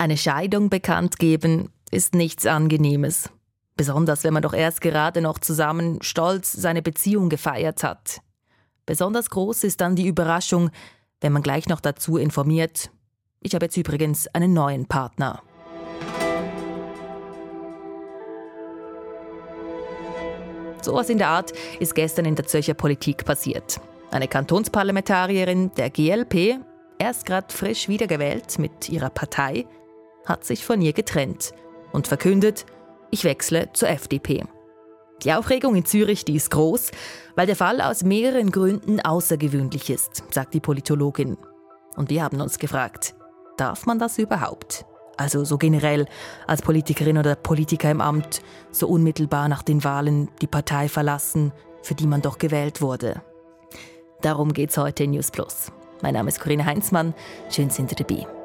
Eine Scheidung bekannt geben ist nichts Angenehmes. Besonders wenn man doch erst gerade noch zusammen stolz seine Beziehung gefeiert hat. Besonders groß ist dann die Überraschung, wenn man gleich noch dazu informiert, ich habe jetzt übrigens einen neuen Partner. So was in der Art ist gestern in der Zürcher Politik passiert. Eine Kantonsparlamentarierin der GLP, erst gerade frisch wiedergewählt mit ihrer Partei, hat sich von ihr getrennt und verkündet, ich wechsle zur FDP. Die Aufregung in Zürich, die ist groß, weil der Fall aus mehreren Gründen außergewöhnlich ist, sagt die Politologin. Und wir haben uns gefragt, darf man das überhaupt? Also so generell als Politikerin oder Politiker im Amt, so unmittelbar nach den Wahlen die Partei verlassen, für die man doch gewählt wurde. Darum geht's heute in News Plus. Mein Name ist Corinne Heinzmann. Schön sind Sie dabei.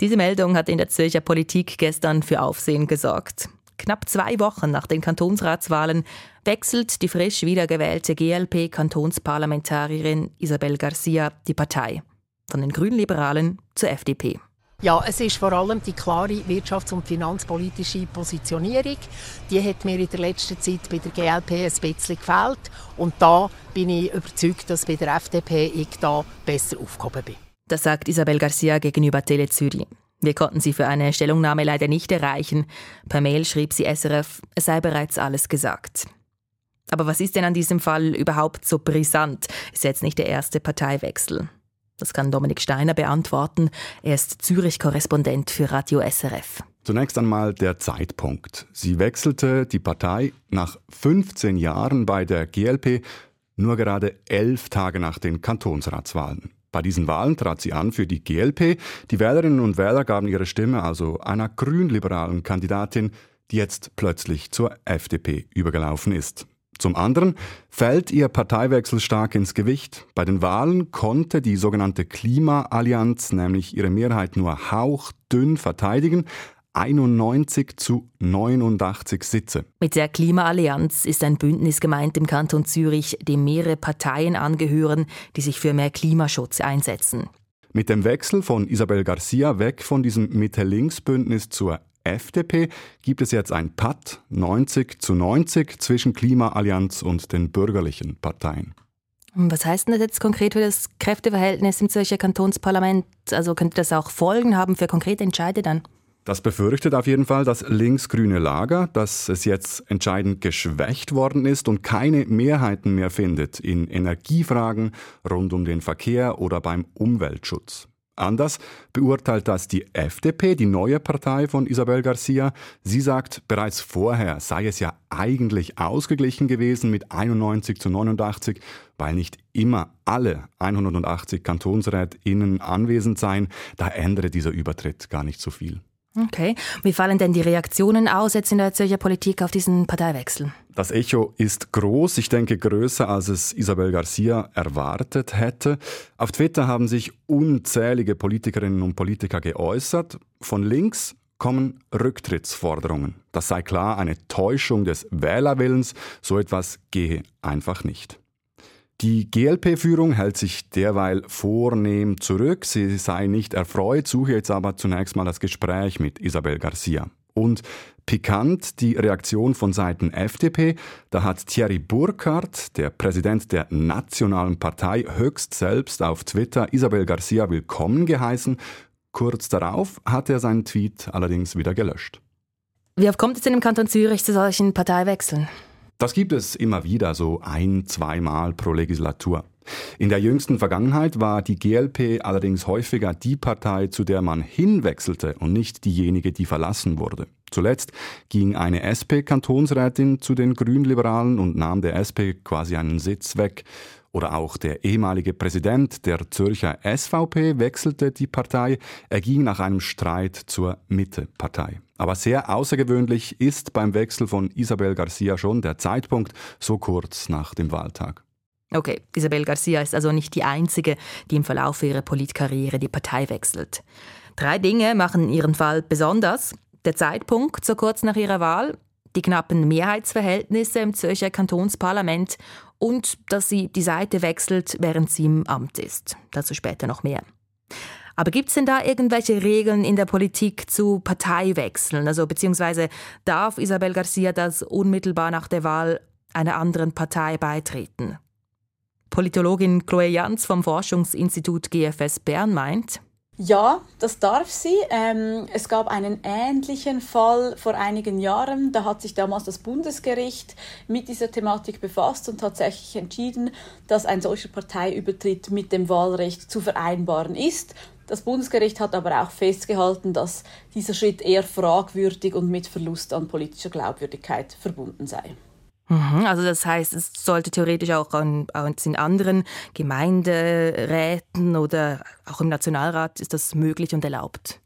Diese Meldung hat in der Zürcher Politik gestern für Aufsehen gesorgt. Knapp zwei Wochen nach den Kantonsratswahlen wechselt die frisch wiedergewählte GLP-Kantonsparlamentarierin Isabel Garcia die Partei. Von den Grünliberalen zur FDP. Ja, es ist vor allem die klare wirtschafts- und finanzpolitische Positionierung. Die hat mir in der letzten Zeit bei der GLP ein bisschen gefällt. Und da bin ich überzeugt, dass bei der FDP ich da besser aufgehoben bin. Das sagt Isabel Garcia gegenüber Tele. Wir konnten sie für eine Stellungnahme leider nicht erreichen. Per Mail schrieb sie SRF, es sei bereits alles gesagt. Aber was ist denn an diesem Fall überhaupt so brisant? Ist jetzt nicht der erste Parteiwechsel. Das kann Dominik Steiner beantworten. Er ist Zürich-Korrespondent für Radio SRF. Zunächst einmal der Zeitpunkt. Sie wechselte die Partei nach 15 Jahren bei der GLP nur gerade elf Tage nach den Kantonsratswahlen. Bei diesen Wahlen trat sie an für die GLP. Die Wählerinnen und Wähler gaben ihre Stimme also einer grünliberalen Kandidatin, die jetzt plötzlich zur FDP übergelaufen ist. Zum anderen fällt ihr Parteiwechsel stark ins Gewicht. Bei den Wahlen konnte die sogenannte Klimaallianz nämlich ihre Mehrheit nur hauchdünn verteidigen, 91 zu 89 Sitze. Mit der Klimaallianz ist ein Bündnis gemeint im Kanton Zürich, dem mehrere Parteien angehören, die sich für mehr Klimaschutz einsetzen. Mit dem Wechsel von Isabel Garcia weg von diesem Mitte-Links-Bündnis zur FDP gibt es jetzt ein Patt 90 zu 90 zwischen Klimaallianz und den bürgerlichen Parteien. Was heißt denn das jetzt konkret für das Kräfteverhältnis im Zürcher Kantonsparlament? Also könnte das auch Folgen haben für konkrete Entscheide dann? Das befürchtet auf jeden Fall das linksgrüne Lager, dass es jetzt entscheidend geschwächt worden ist und keine Mehrheiten mehr findet in Energiefragen rund um den Verkehr oder beim Umweltschutz. Anders beurteilt das die FDP, die neue Partei von Isabel Garcia. Sie sagt, bereits vorher sei es ja eigentlich ausgeglichen gewesen mit 91 zu 89, weil nicht immer alle 180 KantonsrätInnen anwesend seien. Da ändere dieser Übertritt gar nicht so viel. Okay. Wie fallen denn die Reaktionen aus jetzt in der Zürcher Politik auf diesen Parteiwechsel? Das Echo ist groß, ich denke größer, als es Isabel Garcia erwartet hätte. Auf Twitter haben sich unzählige Politikerinnen und Politiker geäußert. Von links kommen Rücktrittsforderungen. Das sei klar eine Täuschung des Wählerwillens, so etwas gehe einfach nicht. Die GLP-Führung hält sich derweil vornehm zurück. Sie sei nicht erfreut, suche jetzt aber zunächst mal das Gespräch mit Isabel Garcia. Und pikant die Reaktion von Seiten FDP. Da hat Thierry Burkhardt, der Präsident der Nationalen Partei, höchst selbst auf Twitter Isabel Garcia willkommen geheißen. Kurz darauf hat er seinen Tweet allerdings wieder gelöscht. Wie oft kommt es in dem Kanton Zürich zu solchen Parteiwechseln? Das gibt es immer wieder, so ein, zweimal pro Legislatur. In der jüngsten Vergangenheit war die GLP allerdings häufiger die Partei, zu der man hinwechselte und nicht diejenige, die verlassen wurde. Zuletzt ging eine SP-Kantonsrätin zu den Grünliberalen und nahm der SP quasi einen Sitz weg. Oder auch der ehemalige Präsident der Zürcher SVP wechselte die Partei. Er ging nach einem Streit zur Mitte-Partei. Aber sehr außergewöhnlich ist beim Wechsel von Isabel Garcia schon der Zeitpunkt so kurz nach dem Wahltag. Okay, Isabel Garcia ist also nicht die einzige, die im Verlauf ihrer Politkarriere die Partei wechselt. Drei Dinge machen ihren Fall besonders. Der Zeitpunkt so kurz nach ihrer Wahl, die knappen Mehrheitsverhältnisse im Zürcher Kantonsparlament und dass sie die Seite wechselt, während sie im Amt ist. Dazu später noch mehr. Aber gibt es denn da irgendwelche Regeln in der Politik zu Parteiwechseln? Also beziehungsweise darf Isabel Garcia das unmittelbar nach der Wahl einer anderen Partei beitreten? Politologin Chloe Jans vom Forschungsinstitut GFS Bern meint, ja, das darf sie. Ähm, es gab einen ähnlichen Fall vor einigen Jahren. Da hat sich damals das Bundesgericht mit dieser Thematik befasst und tatsächlich entschieden, dass ein solcher Parteiübertritt mit dem Wahlrecht zu vereinbaren ist. Das Bundesgericht hat aber auch festgehalten, dass dieser Schritt eher fragwürdig und mit Verlust an politischer Glaubwürdigkeit verbunden sei. Mhm, also das heißt, es sollte theoretisch auch in anderen Gemeinderäten oder auch im Nationalrat ist das möglich und erlaubt.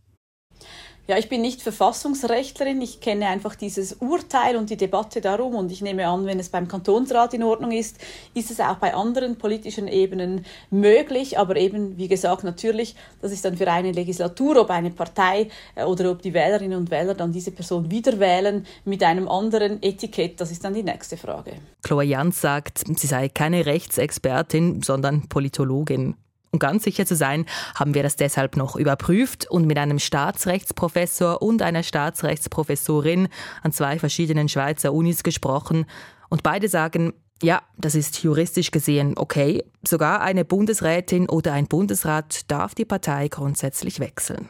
Ja, ich bin nicht Verfassungsrechtlerin. Ich kenne einfach dieses Urteil und die Debatte darum. Und ich nehme an, wenn es beim Kantonsrat in Ordnung ist, ist es auch bei anderen politischen Ebenen möglich. Aber eben, wie gesagt, natürlich, das ist dann für eine Legislatur, ob eine Partei äh, oder ob die Wählerinnen und Wähler dann diese Person wieder wählen mit einem anderen Etikett. Das ist dann die nächste Frage. Chloe Jans sagt, sie sei keine Rechtsexpertin, sondern Politologin. Um ganz sicher zu sein, haben wir das deshalb noch überprüft und mit einem Staatsrechtsprofessor und einer Staatsrechtsprofessorin an zwei verschiedenen Schweizer Unis gesprochen. Und beide sagen, ja, das ist juristisch gesehen okay. Sogar eine Bundesrätin oder ein Bundesrat darf die Partei grundsätzlich wechseln.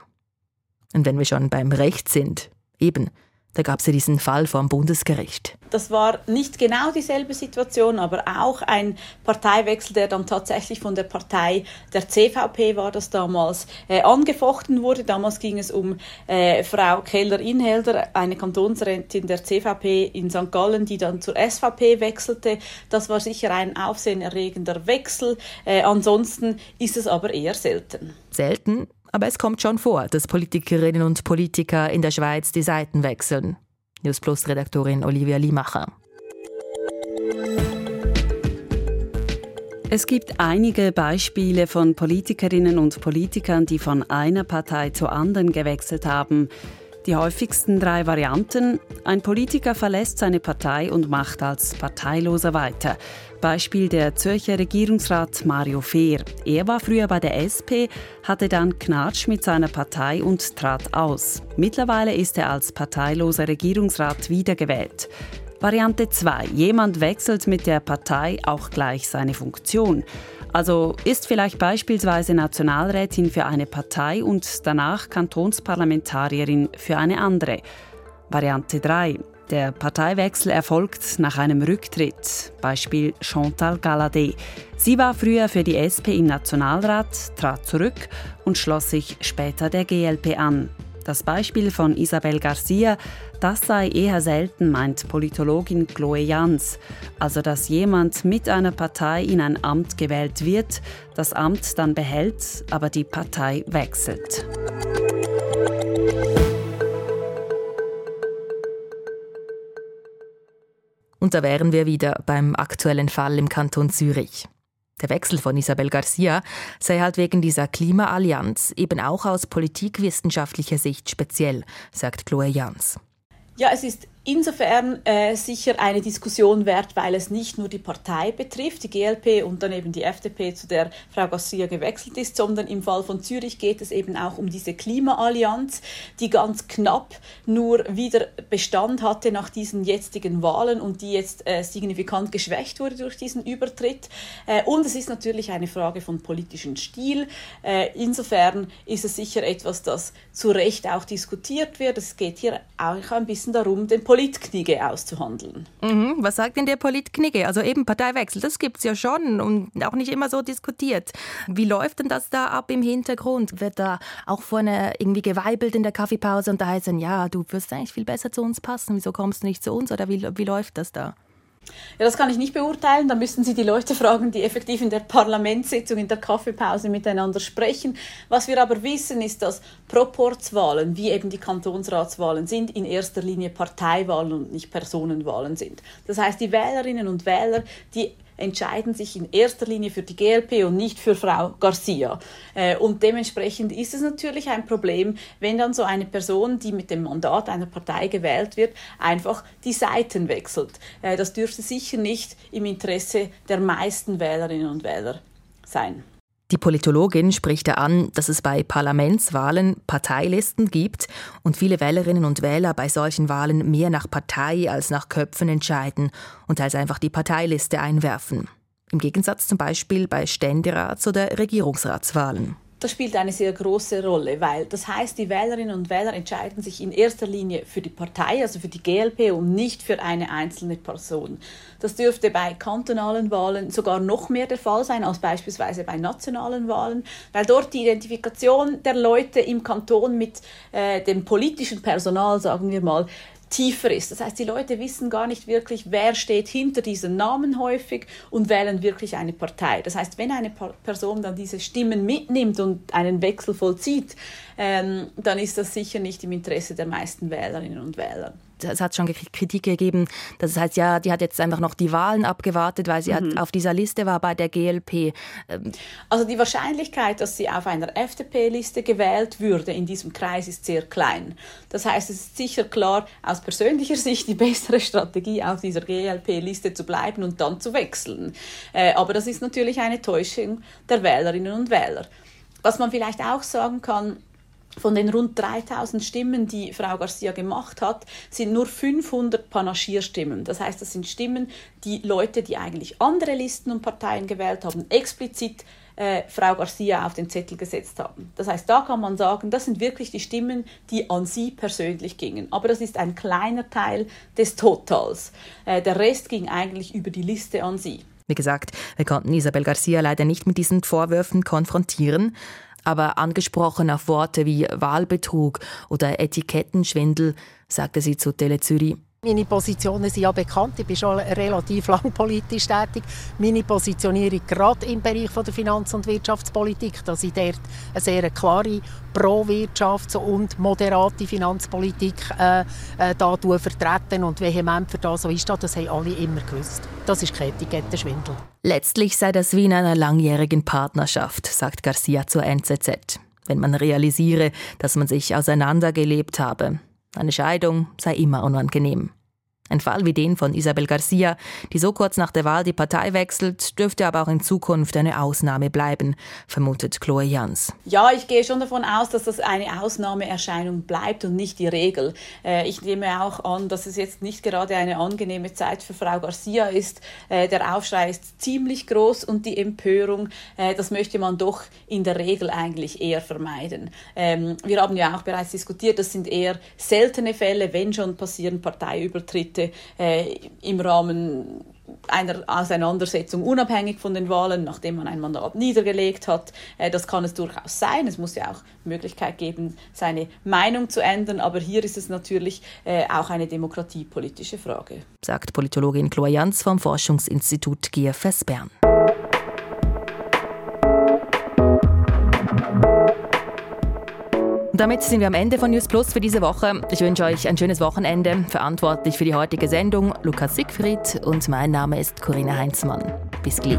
Und wenn wir schon beim Recht sind, eben, da gab es ja diesen Fall vom Bundesgericht. Das war nicht genau dieselbe Situation, aber auch ein Parteiwechsel, der dann tatsächlich von der Partei der CVP war, das damals äh, angefochten wurde. Damals ging es um äh, Frau Keller-Inhelder, eine Kantonsrätin der CVP in St. Gallen, die dann zur SVP wechselte. Das war sicher ein aufsehenerregender Wechsel. Äh, ansonsten ist es aber eher selten. Selten aber es kommt schon vor, dass Politikerinnen und Politiker in der Schweiz die Seiten wechseln. News Plus Redaktorin Olivia Limacher. Es gibt einige Beispiele von Politikerinnen und Politikern, die von einer Partei zur anderen gewechselt haben. Die häufigsten drei Varianten. Ein Politiker verlässt seine Partei und macht als Parteiloser weiter. Beispiel der Zürcher Regierungsrat Mario Fehr. Er war früher bei der SP, hatte dann Knatsch mit seiner Partei und trat aus. Mittlerweile ist er als parteiloser Regierungsrat wiedergewählt. Variante 2. Jemand wechselt mit der Partei auch gleich seine Funktion. Also ist vielleicht beispielsweise Nationalrätin für eine Partei und danach Kantonsparlamentarierin für eine andere. Variante 3. Der Parteiwechsel erfolgt nach einem Rücktritt. Beispiel Chantal Galladay. Sie war früher für die SP im Nationalrat, trat zurück und schloss sich später der GLP an. Das Beispiel von Isabel Garcia, das sei eher selten, meint Politologin Chloe Jans. Also, dass jemand mit einer Partei in ein Amt gewählt wird, das Amt dann behält, aber die Partei wechselt. Und da wären wir wieder beim aktuellen Fall im Kanton Zürich. Der Wechsel von Isabel Garcia sei halt wegen dieser Klimaallianz eben auch aus politikwissenschaftlicher Sicht speziell, sagt Chloe Jans. Ja, es ist insofern äh, sicher eine Diskussion wert, weil es nicht nur die Partei betrifft, die GLP und dann eben die FDP, zu der Frau Garcia gewechselt ist, sondern im Fall von Zürich geht es eben auch um diese Klimaallianz, die ganz knapp nur wieder Bestand hatte nach diesen jetzigen Wahlen und die jetzt äh, signifikant geschwächt wurde durch diesen Übertritt. Äh, und es ist natürlich eine Frage von politischem Stil. Äh, insofern ist es sicher etwas, das zu Recht auch diskutiert wird. Es geht hier auch ein bisschen darum, den Politknigge auszuhandeln. Mhm. Was sagt denn der Politknigge? Also eben Parteiwechsel, das gibt es ja schon und auch nicht immer so diskutiert. Wie läuft denn das da ab im Hintergrund? Wird da auch vorne irgendwie geweibelt in der Kaffeepause und da heißt dann, ja, du wirst eigentlich viel besser zu uns passen, wieso kommst du nicht zu uns oder wie, wie läuft das da? Ja, das kann ich nicht beurteilen. Da müssten Sie die Leute fragen, die effektiv in der Parlamentssitzung, in der Kaffeepause miteinander sprechen. Was wir aber wissen, ist, dass Proporzwahlen, wie eben die Kantonsratswahlen sind, in erster Linie Parteiwahlen und nicht Personenwahlen sind. Das heißt, die Wählerinnen und Wähler, die entscheiden sich in erster Linie für die GLP und nicht für Frau Garcia. Äh, und dementsprechend ist es natürlich ein Problem, wenn dann so eine Person, die mit dem Mandat einer Partei gewählt wird, einfach die Seiten wechselt. Äh, das dürfte sicher nicht im Interesse der meisten Wählerinnen und Wähler sein. Die Politologin spricht an, dass es bei Parlamentswahlen Parteilisten gibt und viele Wählerinnen und Wähler bei solchen Wahlen mehr nach Partei als nach Köpfen entscheiden und teils einfach die Parteiliste einwerfen. Im Gegensatz zum Beispiel bei Ständerats- oder Regierungsratswahlen. Das spielt eine sehr große Rolle, weil das heißt, die Wählerinnen und Wähler entscheiden sich in erster Linie für die Partei, also für die GLP und nicht für eine einzelne Person. Das dürfte bei kantonalen Wahlen sogar noch mehr der Fall sein als beispielsweise bei nationalen Wahlen, weil dort die Identifikation der Leute im Kanton mit äh, dem politischen Personal, sagen wir mal, tiefer ist. Das heißt, die Leute wissen gar nicht wirklich, wer steht hinter diesen Namen häufig und wählen wirklich eine Partei. Das heißt, wenn eine Person dann diese Stimmen mitnimmt und einen Wechsel vollzieht, ähm, dann ist das sicher nicht im Interesse der meisten Wählerinnen und Wähler es hat schon Kritik gegeben, das heißt, ja, die hat jetzt einfach noch die Wahlen abgewartet, weil sie mhm. auf dieser Liste war bei der GLP. Ähm, also die Wahrscheinlichkeit, dass sie auf einer FDP-Liste gewählt würde in diesem Kreis ist sehr klein. Das heißt, es ist sicher klar aus persönlicher Sicht die bessere Strategie, auf dieser GLP-Liste zu bleiben und dann zu wechseln. Äh, aber das ist natürlich eine Täuschung der Wählerinnen und Wähler. Was man vielleicht auch sagen kann, von den rund 3000 Stimmen, die Frau Garcia gemacht hat, sind nur 500 Panaschierstimmen. Das heißt, das sind Stimmen, die Leute, die eigentlich andere Listen und Parteien gewählt haben, explizit äh, Frau Garcia auf den Zettel gesetzt haben. Das heißt, da kann man sagen, das sind wirklich die Stimmen, die an sie persönlich gingen. Aber das ist ein kleiner Teil des Totals. Äh, der Rest ging eigentlich über die Liste an sie. Wie gesagt, wir konnten Isabel Garcia leider nicht mit diesen Vorwürfen konfrontieren aber angesprochen auf Worte wie Wahlbetrug oder Etikettenschwindel, sagte sie zu Tele Zürich. Meine Positionen sind ja bekannt. Ich bin schon relativ lang politisch tätig. Meine Positionierung gerade im Bereich der Finanz- und Wirtschaftspolitik, dass ich dort eine sehr klare Pro-Wirtschafts- und moderate Finanzpolitik äh, äh, da vertreten und vehement für das so ist, das haben alle immer gewusst. Das ist kein Etikettenschwindel. Letztlich sei das wie in einer langjährigen Partnerschaft, sagt Garcia zur NZZ. Wenn man realisiere, dass man sich auseinandergelebt habe. Eine Scheidung sei immer unangenehm. Ein Fall wie den von Isabel Garcia, die so kurz nach der Wahl die Partei wechselt, dürfte aber auch in Zukunft eine Ausnahme bleiben, vermutet Chloe Jans. Ja, ich gehe schon davon aus, dass das eine Ausnahmeerscheinung bleibt und nicht die Regel. Äh, ich nehme auch an, dass es jetzt nicht gerade eine angenehme Zeit für Frau Garcia ist. Äh, der Aufschrei ist ziemlich groß und die Empörung, äh, das möchte man doch in der Regel eigentlich eher vermeiden. Ähm, wir haben ja auch bereits diskutiert, das sind eher seltene Fälle, wenn schon passieren Parteiübertritte Konflikte äh, im Rahmen einer Auseinandersetzung unabhängig von den Wahlen, nachdem man ein Mandat niedergelegt hat. Äh, das kann es durchaus sein. Es muss ja auch Möglichkeit geben, seine Meinung zu ändern. Aber hier ist es natürlich äh, auch eine demokratiepolitische Frage. Sagt Politologin Chloe Jans vom Forschungsinstitut GFS Bern. Damit sind wir am Ende von News Plus für diese Woche. Ich wünsche euch ein schönes Wochenende. Verantwortlich für die heutige Sendung Lukas Siegfried und mein Name ist Corinna Heinzmann. Bis gleich.